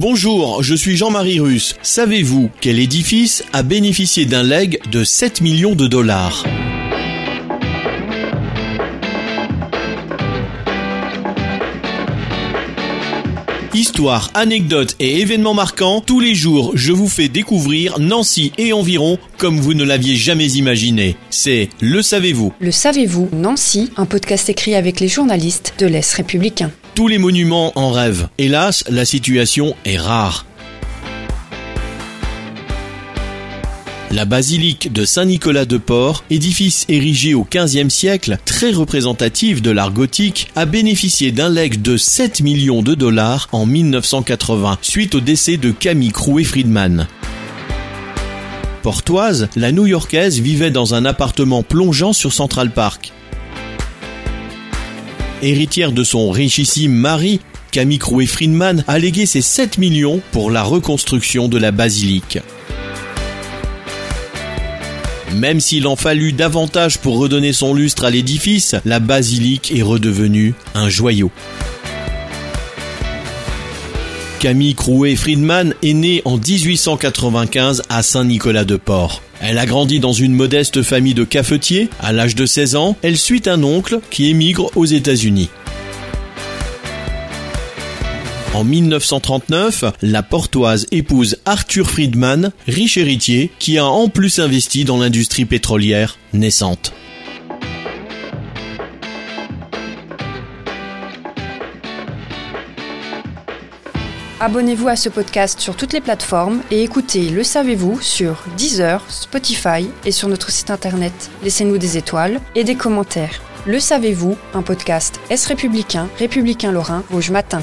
Bonjour, je suis Jean-Marie Russe. Savez-vous quel édifice a bénéficié d'un leg de 7 millions de dollars? Histoire, anecdotes et événements marquants, tous les jours je vous fais découvrir Nancy et environ comme vous ne l'aviez jamais imaginé. C'est Le Savez-vous Le savez-vous, Nancy, un podcast écrit avec les journalistes de l'Est républicain. Tous les monuments en rêvent. Hélas, la situation est rare. La basilique de Saint-Nicolas-de-Port, édifice érigé au XVe siècle, très représentatif de l'art gothique, a bénéficié d'un leg de 7 millions de dollars en 1980, suite au décès de Camille Crouet-Friedman. Portoise, la New-Yorkaise vivait dans un appartement plongeant sur Central Park. Héritière de son richissime mari, Camille Crouet-Friedman a légué ses 7 millions pour la reconstruction de la basilique. Même s'il en fallut davantage pour redonner son lustre à l'édifice, la basilique est redevenue un joyau. Camille Crouet-Friedman est née en 1895 à Saint-Nicolas-de-Port. Elle a grandi dans une modeste famille de cafetiers. À l'âge de 16 ans, elle suit un oncle qui émigre aux États-Unis. En 1939, la portoise épouse Arthur Friedman, riche héritier, qui a en plus investi dans l'industrie pétrolière naissante. Abonnez-vous à ce podcast sur toutes les plateformes et écoutez Le Savez-vous sur Deezer, Spotify et sur notre site internet. Laissez-nous des étoiles et des commentaires. Le Savez-vous, un podcast Est républicain, républicain lorrain, Rouge Matin.